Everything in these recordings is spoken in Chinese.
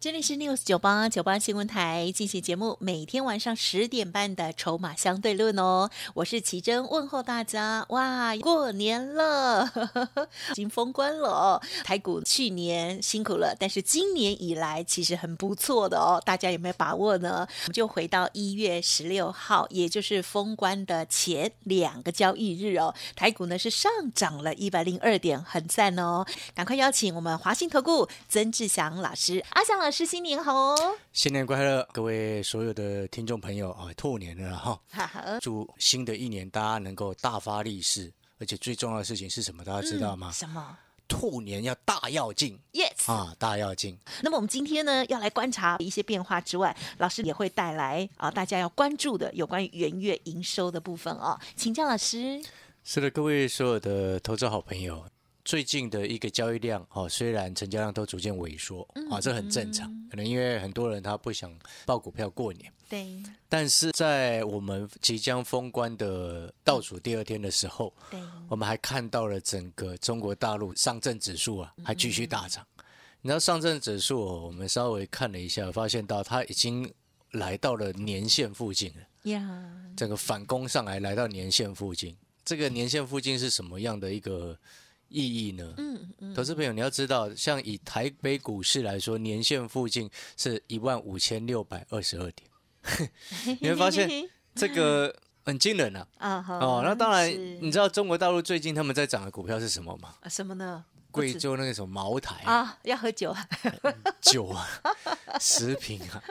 这里是 News 九八九八新闻台进行节目，每天晚上十点半的筹码相对论哦。我是奇珍，问候大家。哇，过年了，已经封关了哦。台股去年辛苦了，但是今年以来其实很不错的哦。大家有没有把握呢？我们就回到一月十六号，也就是封关的前两个交易日哦。台股呢是上涨了一百零二点，很赞哦。赶快邀请我们华信投顾曾志祥老师，阿祥老。老师新年好哦！新年快乐，各位所有的听众朋友啊，兔年了哈！祝新的一年大家能够大发利市，而且最重要的事情是什么？大家知道吗？什么？兔年要大要进，yes 啊，大要进。那么我们今天呢，要来观察一些变化之外，老师也会带来啊，大家要关注的有关于元月营收的部分哦，请教老师。是的，各位所有的投资好朋友。最近的一个交易量，哦，虽然成交量都逐渐萎缩，啊，这很正常，可能因为很多人他不想报股票过年，对。但是在我们即将封关的倒数第二天的时候，对，我们还看到了整个中国大陆上证指数啊，还继续大涨。你知道上证指数，我们稍微看了一下，发现到它已经来到了年线附近了，呀，整个反攻上来，来到年线附近。这个年线附近是什么样的一个？意义呢？嗯嗯，投资朋友你要知道，像以台北股市来说，年线附近是一万五千六百二十二点，你会发现这个 很惊人啊！啊哦，那当然，你知道中国大陆最近他们在涨的股票是什么吗？什么呢？贵州那个什么茅台啊，要喝酒啊，酒啊，食品啊，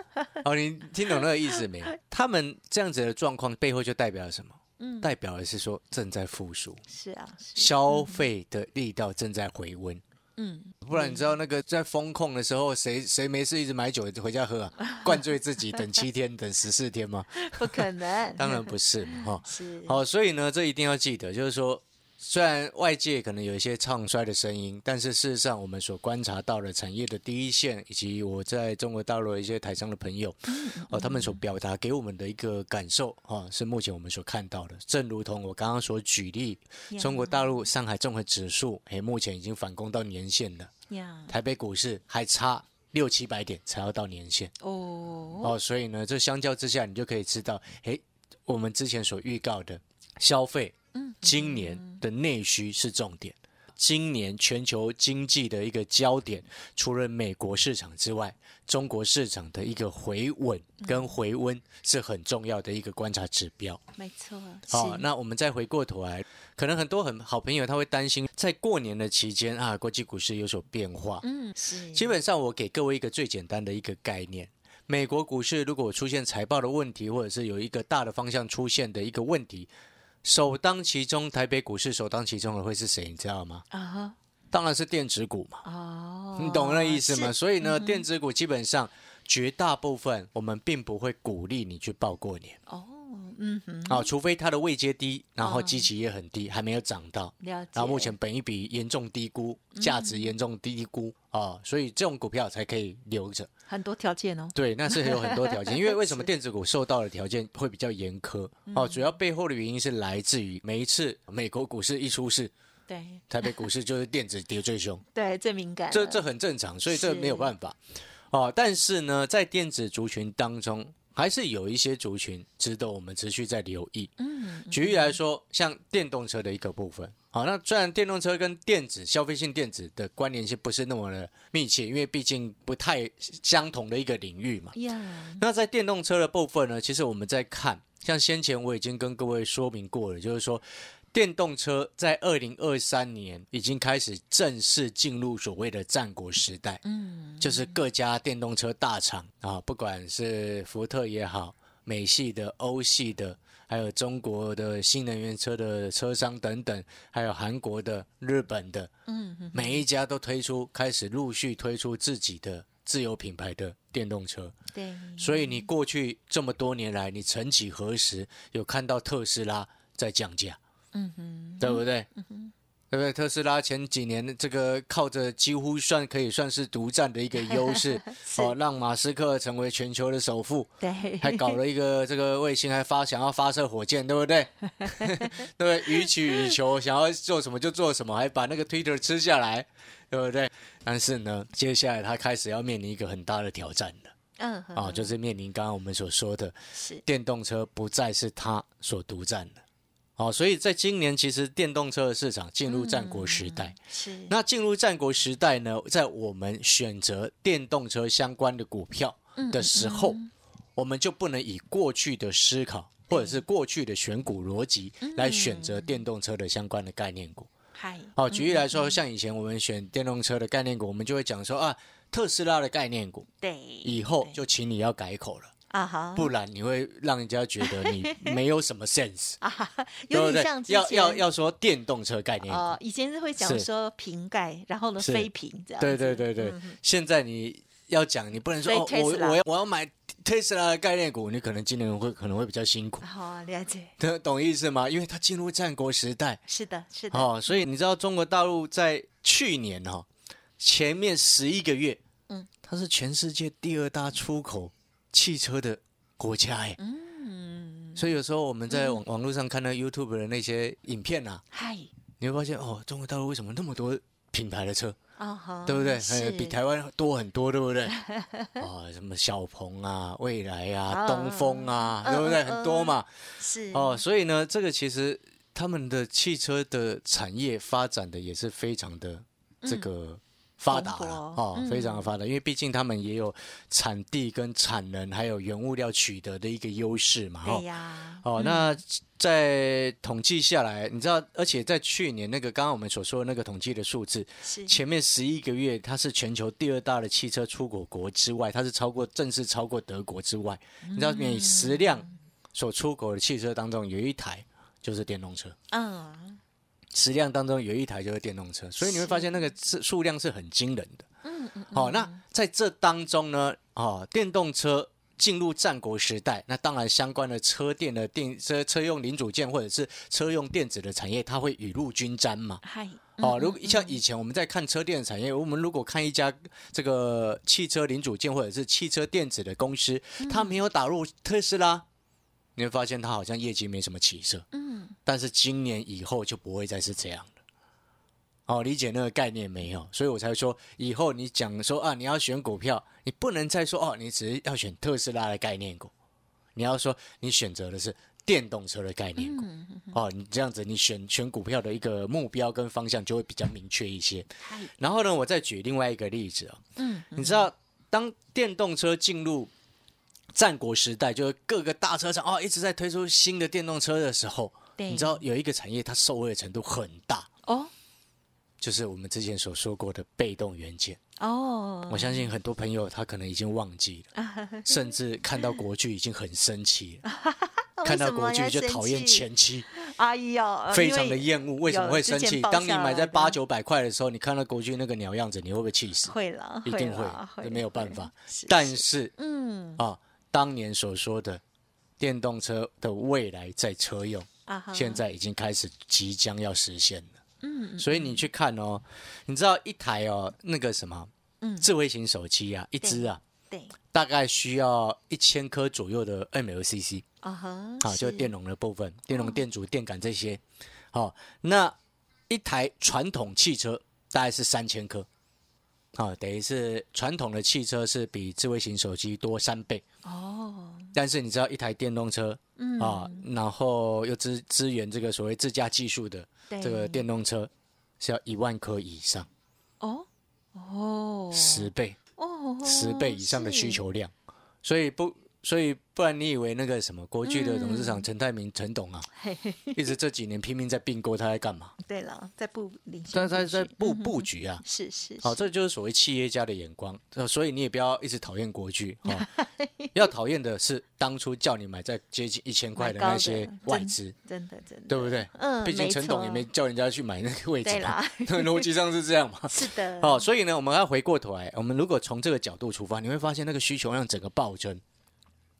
哦，你听懂那个意思没？他们这样子的状况背后就代表了什么？嗯，代表的是说正在复苏，是啊，消费的力道正在回温。嗯，不然你知道那个在风控的时候，谁谁没事一直买酒回家喝啊？灌醉自己，等七天，等十四天吗？不可能，当然不是哈。是，好，所以呢，这一定要记得，就是说。虽然外界可能有一些唱衰的声音，但是事实上，我们所观察到的产业的第一线，以及我在中国大陆的一些台商的朋友，哦，他们所表达给我们的一个感受，哈，是目前我们所看到的。正如同我刚刚所举例，中国大陆上海综合指数，哎，目前已经反攻到年线了。台北股市还差六七百点才要到年线。哦，哦，所以呢，这相较之下，你就可以知道，哎，我们之前所预告的消费。今年的内需是重点，今年全球经济的一个焦点，除了美国市场之外，中国市场的一个回稳跟回温是很重要的一个观察指标。没错。好，那我们再回过头来，可能很多很好朋友他会担心，在过年的期间啊，国际股市有所变化。嗯，是。基本上，我给各位一个最简单的一个概念：美国股市如果出现财报的问题，或者是有一个大的方向出现的一个问题。首当其冲，台北股市首当其冲的会是谁？你知道吗？啊哈，当然是电子股嘛。哦，你懂那意思吗？所以呢，电子股基本上绝大部分我们并不会鼓励你去报过年。哦，嗯哼，啊，除非它的位阶低，然后基期也很低，还没有涨到。然后目前本一笔严重低估，价值严重低估啊，所以这种股票才可以留着。很多条件哦，对，那是有很多条件，因为为什么电子股受到的条件会比较严苛？哦，主要背后的原因是来自于每一次美国股市一出事，对，台北股市就是电子跌最凶，对，最敏感，这这很正常，所以这没有办法。哦，但是呢，在电子族群当中。还是有一些族群值得我们持续在留意。嗯，举例来说，像电动车的一个部分。好，那虽然电动车跟电子消费性电子的关联性不是那么的密切，因为毕竟不太相同的一个领域嘛。那在电动车的部分呢，其实我们在看，像先前我已经跟各位说明过了，就是说。电动车在二零二三年已经开始正式进入所谓的战国时代，嗯，就是各家电动车大厂啊，不管是福特也好，美系的、欧系的，还有中国的新能源车的车商等等，还有韩国的、日本的，嗯，每一家都推出，开始陆续推出自己的自有品牌的电动车。对，所以你过去这么多年来，你曾几何时有看到特斯拉在降价？嗯哼，对不对？对不对？特斯拉前几年这个靠着几乎算可以算是独占的一个优势，哦，让马斯克成为全球的首富，对，还搞了一个这个卫星，还发想要发射火箭，对不对？对？予取予求，想要做什么就做什么，还把那个 Twitter 吃下来，对不对？但是呢，接下来他开始要面临一个很大的挑战了，嗯，啊，就是面临刚刚我们所说的，是电动车不再是他所独占的。哦，所以在今年，其实电动车的市场进入战国时代。是，那进入战国时代呢，在我们选择电动车相关的股票的时候，我们就不能以过去的思考或者是过去的选股逻辑来选择电动车的相关的概念股。嗨，好，举例来说，像以前我们选电动车的概念股，我们就会讲说啊，特斯拉的概念股，对，以后就请你要改口了。啊哈，不然你会让人家觉得你 没有什么 sense 啊，对不对？要要要说电动车概念哦，以前是会讲说瓶盖，然后呢非瓶这样。对对对对，现在你要讲，你不能说哦，我我要我要买 Tesla 概念股，你可能今年会可能会比较辛苦。好，了解，懂意思吗？因为它进入战国时代。是的，是的。哦，所以你知道中国大陆在去年哈前面十一个月，嗯，它是全世界第二大出口。汽车的国家哎，嗯，所以有时候我们在网网络上看到 YouTube 的那些影片啊，嗨，你会发现哦，中国大陆为什么那么多品牌的车啊？对不对？比台湾多很多，对不对？啊，什么小鹏啊、蔚来啊、东风啊，对不对？很多嘛，是哦，所以呢，这个其实他们的汽车的产业发展的也是非常的这个。发达了哦，非常的发达，因为毕竟他们也有产地跟产能，还有原物料取得的一个优势嘛。对呀。哦，那在统计下来，你知道，而且在去年那个刚刚我们所说的那个统计的数字，前面十一个月，它是全球第二大的汽车出口国之外，它是超过正式超过德国之外。你知道，每十辆所出口的汽车当中，有一台就是电动车。嗯。十辆当中有一台就是电动车，所以你会发现那个是数量是很惊人的。嗯嗯。好，那在这当中呢，哦，电动车进入战国时代，那当然相关的车电的电车车用零组件或者是车用电子的产业，它会雨露均沾嘛。嗨。哦，如果像以前我们在看车电产业，我们如果看一家这个汽车零组件或者是汽车电子的公司，它没有打入特斯拉。你会发现它好像业绩没什么起色，嗯，但是今年以后就不会再是这样的，哦，理解那个概念没有？所以我才说以后你讲说啊，你要选股票，你不能再说哦，你只是要选特斯拉的概念股，你要说你选择的是电动车的概念股，哦，你这样子你选选股票的一个目标跟方向就会比较明确一些。然后呢，我再举另外一个例子啊，嗯，你知道当电动车进入。战国时代，就是各个大车厂哦一直在推出新的电动车的时候，你知道有一个产业它受惠的程度很大哦，就是我们之前所说过的被动元件哦。我相信很多朋友他可能已经忘记了，甚至看到国剧已经很生气了，看到国剧就讨厌前妻，哎呦，非常的厌恶。为什么会生气？当你买在八九百块的时候，你看到国剧那个鸟样子，你会不会气死？会了，一定会，这没有办法。但是，嗯啊。当年所说的电动车的未来在车用，现在已经开始即将要实现了。嗯，所以你去看哦，你知道一台哦那个什么，嗯，智慧型手机啊，一只啊，对，大概需要一千颗左右的 MLCC 啊哈，好，就电容的部分，电容、电阻、电感这些。好，那一台传统汽车大概是三千颗。啊，等于是传统的汽车是比智慧型手机多三倍。哦。但是你知道一台电动车，嗯。啊，然后又支支援这个所谓自驾技术的这个电动车，是要一万颗以上。哦？哦，十倍。哦，十倍以上的需求量，所以不。所以，不然你以为那个什么国巨的董事长陈泰明陈董啊，一直这几年拼命在并购，他在干嘛？对了，在布领，但他在布布局啊。是是，好，这就是所谓企业家的眼光。所以你也不要一直讨厌国巨啊，要讨厌的是当初叫你买在接近一千块的那些外资，真的真的，对不对？嗯，毕竟陈董也没叫人家去买那个位置嘛，逻辑上是这样嘛。是的。哦，所以呢，我们要回过头来，我们如果从这个角度出发，你会发现那个需求量整个暴增。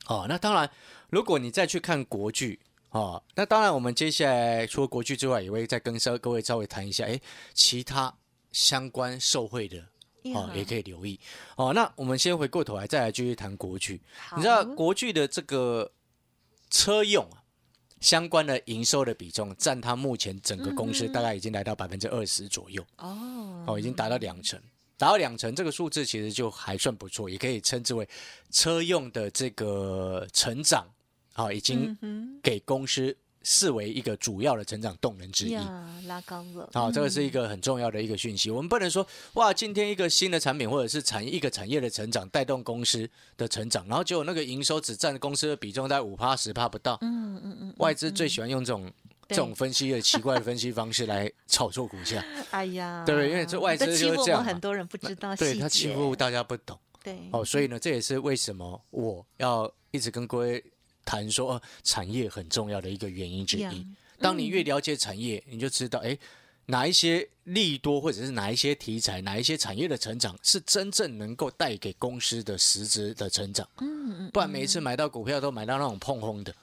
哦，那当然，如果你再去看国剧哦，那当然，我们接下来除了国巨之外，也会再跟稍各位稍微谈一下，哎，其他相关受惠的哦，也可以留意。哦。那我们先回过头来，再来继续谈国巨。你知道国巨的这个车用啊，相关的营收的比重，占它目前整个公司大概已经来到百分之二十左右。哦，哦，已经达到两成，达到两成这个数字其实就还算不错，也可以称之为车用的这个成长。啊，已经给公司视为一个主要的成长动能之一，拉高了。好，这个是一个很重要的一个讯息。我们不能说哇，今天一个新的产品或者是产业一个产业的成长带动公司的成长，然后结果那个营收只占公司的比重在五趴十趴不到。嗯嗯嗯。外资最喜欢用这种这种分析的奇怪的分析方式来炒作股价。哎呀，对不对？因为这外资就是这样。很多人不知道，对他欺负大家不懂。对。哦，所以呢，这也是为什么我要一直跟各位。谈说产业很重要的一个原因之一。当你越了解产业，你就知道，哎，哪一些利多，或者是哪一些题材，哪一些产业的成长，是真正能够带给公司的实质的成长。嗯嗯。不然每一次买到股票都买到那种碰轰的，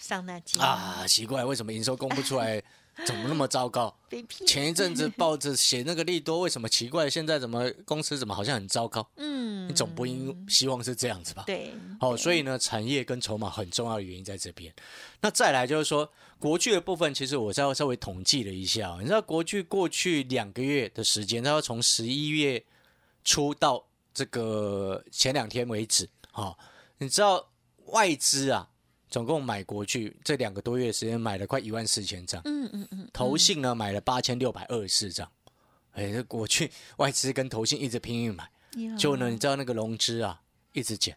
上那机啊，奇怪，为什么营收公布出来？怎么那么糟糕？前一阵子报纸写那个利多，为什么奇怪？现在怎么公司怎么好像很糟糕？嗯，你总不应希望是这样子吧？对，好，所以呢，产业跟筹码很重要的原因在这边。那再来就是说，国剧的部分，其实我稍稍微统计了一下，你知道国剧过去两个月的时间，它要从十一月初到这个前两天为止，哈，你知道外资啊？总共买国巨这两个多月时间买了快一万四千张，嗯嗯嗯，投信呢买了八千六百二十四张，哎，这国巨外资跟投信一直拼命买，就呢，你知道那个融资啊一直减，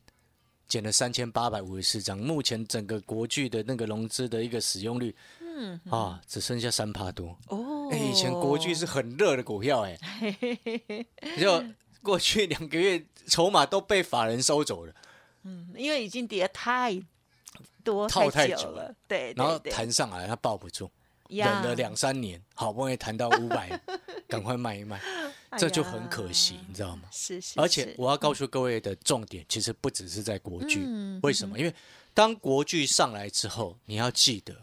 减了三千八百五十四张，目前整个国巨的那个融资的一个使用率，嗯啊，只剩下三趴多。哦，哎，以前国巨是很热的股票，哎，就过去两个月筹码都被法人收走了，嗯，因为已经跌太。多套太久了，对，然后弹上来，它抱不住，忍了两三年，好不容易弹到五百，赶快卖一卖，这就很可惜，你知道吗？是是。而且我要告诉各位的重点，其实不只是在国剧，为什么？因为当国剧上来之后，你要记得，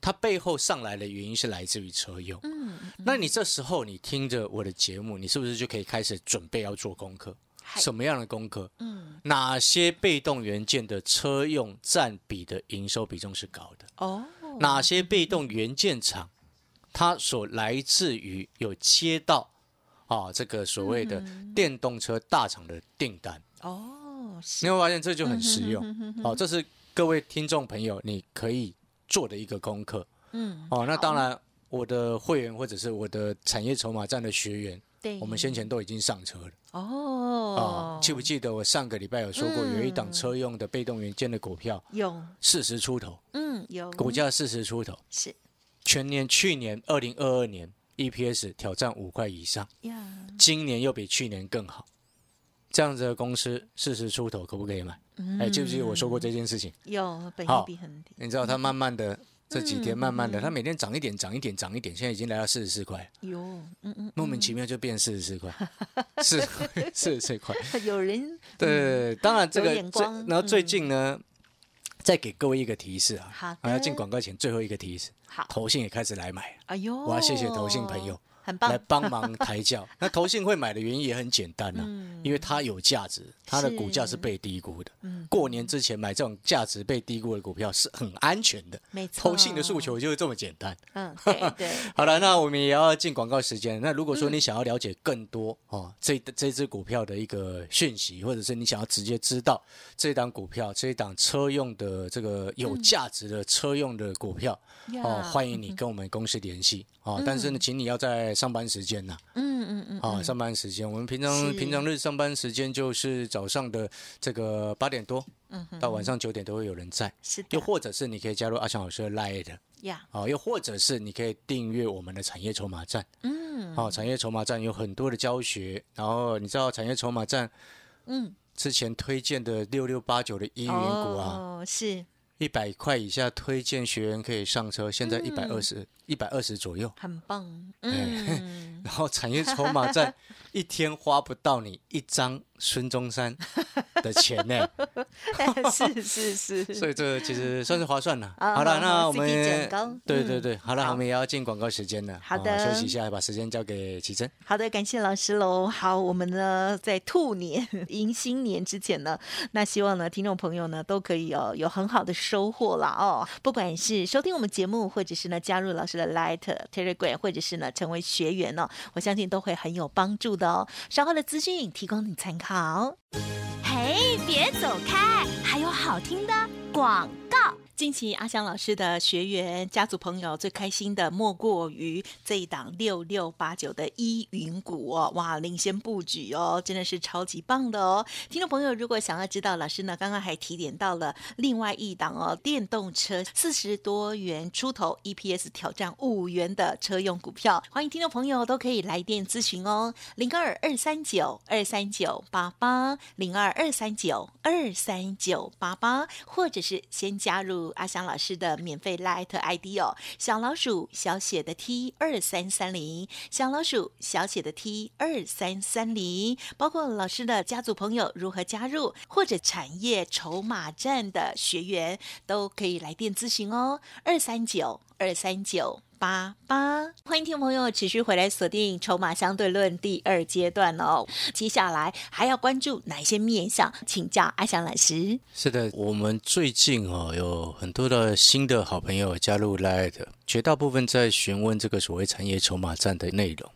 它背后上来的原因是来自于车用。嗯。那你这时候你听着我的节目，你是不是就可以开始准备要做功课？什么样的功课？嗯，哪些被动元件的车用占比的营收比重是高的？哦，哪些被动元件厂，它所来自于有接到啊这个所谓的电动车大厂的订单？哦，你会发现这就很实用。哦，这是各位听众朋友你可以做的一个功课。嗯，哦，那当然，我的会员或者是我的产业筹码站的学员。我们先前都已经上车了。哦，啊，记不记得我上个礼拜有说过，有一档车用的被动元件的股票，有。四十出头，嗯，有。股价四十出头，是。全年去年二零二二年 EPS 挑战五块以上，呀，今年又比去年更好，这样子的公司四十出头可不可以买？哎，记不记得我说过这件事情？有，本比很低，你知道它慢慢的。这几天慢慢的，它每天涨一点，涨一点，涨一点，现在已经来到四十四块。有，嗯嗯，莫名其妙就变四十四块，四四十四块。有人对，当然这个最，然后最近呢，再给各位一个提示啊，好，要进广告前最后一个提示，好，投信也开始来买，哎呦，我要谢谢投信朋友。很棒，来帮忙抬轿。那投信会买的原因也很简单呐，因为它有价值，它的股价是被低估的。过年之前买这种价值被低估的股票是很安全的。没错，投信的诉求就是这么简单。嗯，对 对。好了，那我们也要进广告时间。那如果说你想要了解更多哦，这这只股票的一个讯息，或者是你想要直接知道这档股票、这一档车用的这个有价值的车用的股票哦，欢迎你 跟我们公司联系哦。但是呢，请你要在上班时间呐，嗯嗯嗯，啊，上班时间，我们平常平常日上班时间就是早上的这个八点多，嗯，到晚上九点都会有人在，是的，又或者是你可以加入阿强老师的 Light，呀，啊，又或者是你可以订阅我们的产业筹码站，嗯，好，产业筹码站有很多的教学，然后你知道产业筹码站，嗯，之前推荐的六六八九的依云股啊，是。一百块以下推荐学员可以上车，现在一百二嗯十一百二十左右。很棒，哎嗯，然后产业筹码在一天花不到你一张孙中山的钱呢，是 是是，所以这其实算是划算了。啊好了，那我们对对对，好了，好我们也要进广告时间了。好的哦休息一下，把时间交给奇珍。好的，感谢老师喽。好，我们呢在兔年迎新年之前呢，那希望呢听众朋友呢都可以哦有很好的收获了哦。不管是收听我们节目，或者是呢加入老师的 Light Telegram，或者是呢成为学员哦，我相信都会很有帮助的哦。稍后的资讯提供你参考。嘿，别走开，还有好听的广告。近期阿翔老师的学员、家族朋友最开心的莫过于这一档六六八九的依云股哦，哇，领先布局哦，真的是超级棒的哦！听众朋友，如果想要知道老师呢，刚刚还提点到了另外一档哦，电动车四十多元出头，EPS 挑战五元的车用股票，欢迎听众朋友都可以来电咨询哦，零二二三九二三九八八零二二三九二三九八八，或者是先加入阿翔老师的免费 Light ID 哦，小老鼠小写的 T 二三三零，小老鼠小写的 T 二三三零，包括老师的家族朋友如何加入，或者产业筹码站的学员都可以来电咨询哦，二三九二三九。八八，欢迎听众朋友持续回来锁定《筹码相对论》第二阶段哦。接下来还要关注哪一些面向？请教阿翔老师。是的，我们最近哦有很多的新的好朋友加入 Light，绝大部分在询问这个所谓产业筹码站的内容。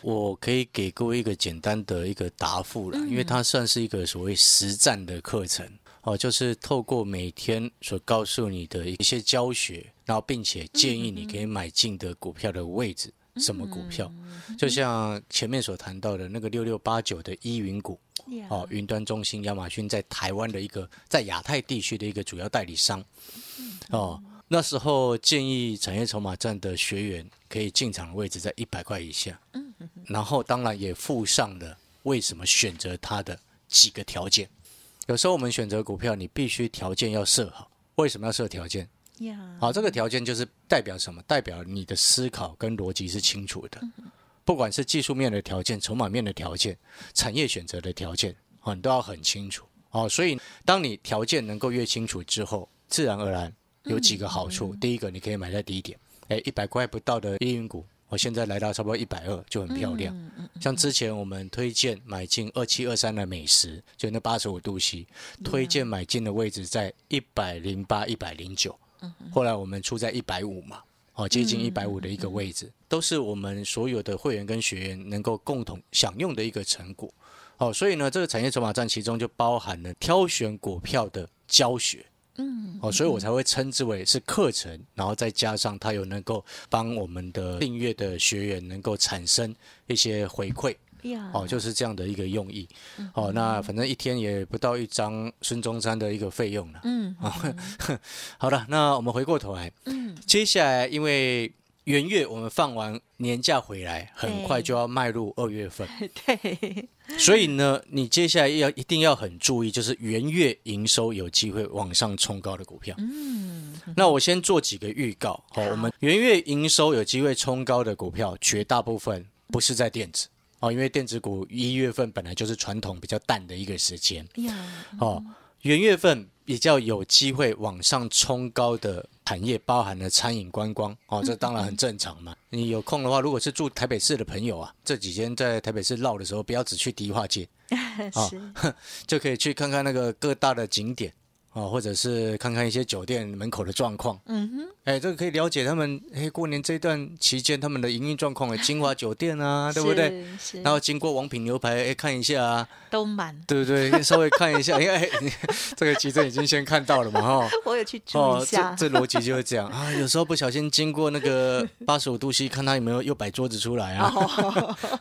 我可以给各位一个简单的一个答复了，因为它算是一个所谓实战的课程哦，就是透过每天所告诉你的一些教学，然后并且建议你可以买进的股票的位置，什么股票，就像前面所谈到的那个六六八九的依云股。哦，云端中心亚马逊在台湾的一个在亚太地区的一个主要代理商。哦，那时候建议产业筹码站的学员可以进场的位置在一百块以下。嗯然后当然也附上了为什么选择它的几个条件。有时候我们选择股票，你必须条件要设好。为什么要设条件？呀，好，这个条件就是代表什么？代表你的思考跟逻辑是清楚的。不管是技术面的条件、筹码面的条件、产业选择的条件，哦，你都要很清楚。哦，所以当你条件能够越清楚之后，自然而然有几个好处。第一个，你可以买在低点，哎，一百块不到的夜云股，我现在来到差不多一百二，就很漂亮。像之前我们推荐买进二七二三的美食，就那八十五度 C，推荐买进的位置在一百零八、一百零九，后来我们出在一百五嘛。哦，接近一百五的一个位置，都是我们所有的会员跟学员能够共同享用的一个成果。哦，所以呢，这个产业筹码站其中就包含了挑选股票的教学。嗯，哦，所以我才会称之为是课程，然后再加上它有能够帮我们的订阅的学员能够产生一些回馈。呀，哦，就是这样的一个用意。哦，那反正一天也不到一张孙中山的一个费用了。嗯，好了，那我们回过头来，嗯，接下来因为元月我们放完年假回来，很快就要迈入二月份，对，所以呢，你接下来要一定要很注意，就是元月营收有机会往上冲高的股票。嗯，那我先做几个预告。好，我们元月营收有机会冲高的股票，绝大部分不是在电子哦，因为电子股一月份本来就是传统比较淡的一个时间，哦。元月份比较有机会往上冲高的产业，包含了餐饮、观光哦，这当然很正常嘛。你有空的话，如果是住台北市的朋友啊，这几天在台北市绕的时候，不要只去迪化街，哦是，就可以去看看那个各大的景点哦，或者是看看一些酒店门口的状况。嗯哼，哎，这个可以了解他们哎过年这段期间他们的营运状况，哎，金华酒店啊，对不对？然后经过王品牛排，哎，看一下啊，都满，对不对？稍微看一下，因 为哎，这个其实已经先看到了嘛，哈。我有去注一下这，这逻辑就是这样啊。有时候不小心经过那个八十五度 C，看他有没有又摆桌子出来啊，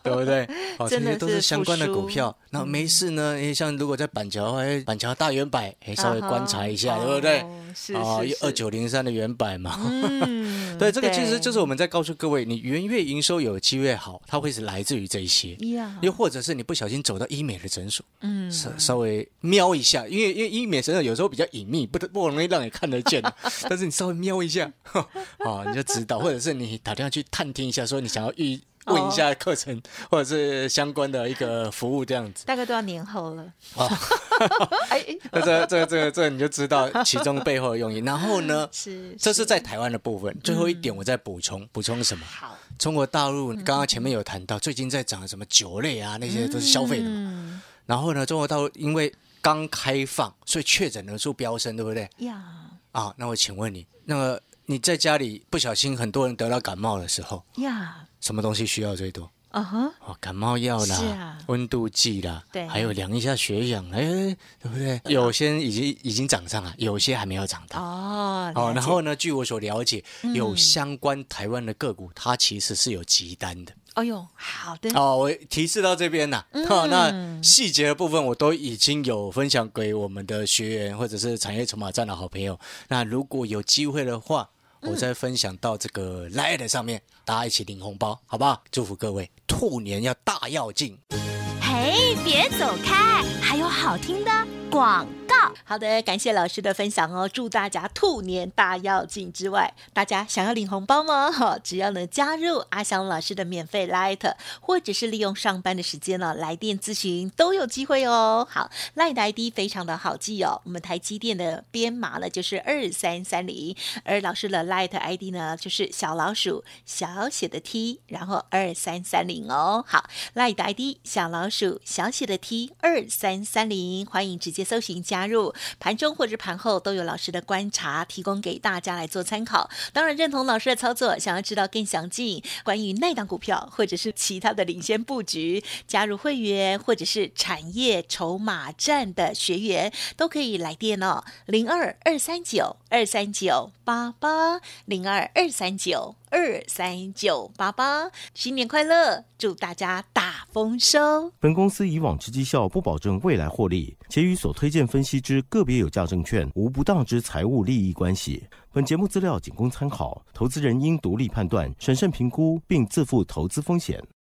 对不对？哦，这些都是是相关的股票。那没事呢，哎，像如果在板桥，哎，板桥大圆柏，哎，稍微观察一下，对不对？哦是哦是，二九零三的原版嘛，嗯 对，这个其实就是我们在告诉各位，你元月营收有机会好，它会是来自于这一些。又或者是你不小心走到医美的诊所，嗯，稍稍微瞄一下，因为因为医美诊所有时候比较隐秘，不不容易让你看得见，但是你稍微瞄一下，啊，你就知道，或者是你打电话去探听一下，说你想要预 问一下课程、或者是相关的一个服务这样子。大概都要年后了。哦 哎，那这这这这你就知道其中背后的用意。然后呢，是，这是在台湾的部分。最后一点，我再补充补充什么？好，中国大陆刚刚前面有谈到，最近在涨什么酒类啊，那些都是消费的嘛。嗯然后呢，中国大陆因为刚开放，所以确诊人数飙升，对不对？呀，啊，那我请问你，那个你在家里不小心很多人得到感冒的时候，呀，什么东西需要最多？啊哈，哦，感冒药啦，温度计啦，对还有量一下血氧，哎，对不对？有些已经已经涨上了，有些还没有涨到。哦，哦，然后呢？据我所了解，有嗯相关台湾的个股，它其实是有急单的。哎呦，好的，哦，我提示到这边了。嗯哦，那细节的部分我都已经有分享给我们的学员或者是产业筹码站的好朋友。那如果有机会的话，嗯我再分享到这个 Light 上面，大家一起领红包，好不好？祝福各位，兔年要大要进。嘿，别走开，还有好听的广告。好的，感谢老师的分享哦，祝大家兔年大要进之外，大家想要领红包吗？哈，只要呢加入阿翔老师的免费 Light，或者是利用上班的时间呢来电咨询，都有机会哦。好，Light ID 非常的好记哦，我们台积电的编码呢就是二三三零，而老师的 Light ID 呢就是小老鼠小写的 T，然后二三三零哦。好，Light ID 小老鼠小写的 T 二三三零，欢迎直接接搜寻加入。盘中或者盘后都有老师的观察提供给大家来做参考。当然认同老师的操作，想要知道更详尽关于那档股票或者是其他的领先布局，加入会员或者是产业筹码站的学员都可以来电哦，零二二三九二三九八八零二二三九。二三九八八，新年快乐！祝大家大丰收！本公司以往之绩效不保证未来获利，且与所推荐分析之个别有价证券无不当之财务利益关系。本节目资料仅供参考，投资人应独立判断、审慎评估，并自负投资风险。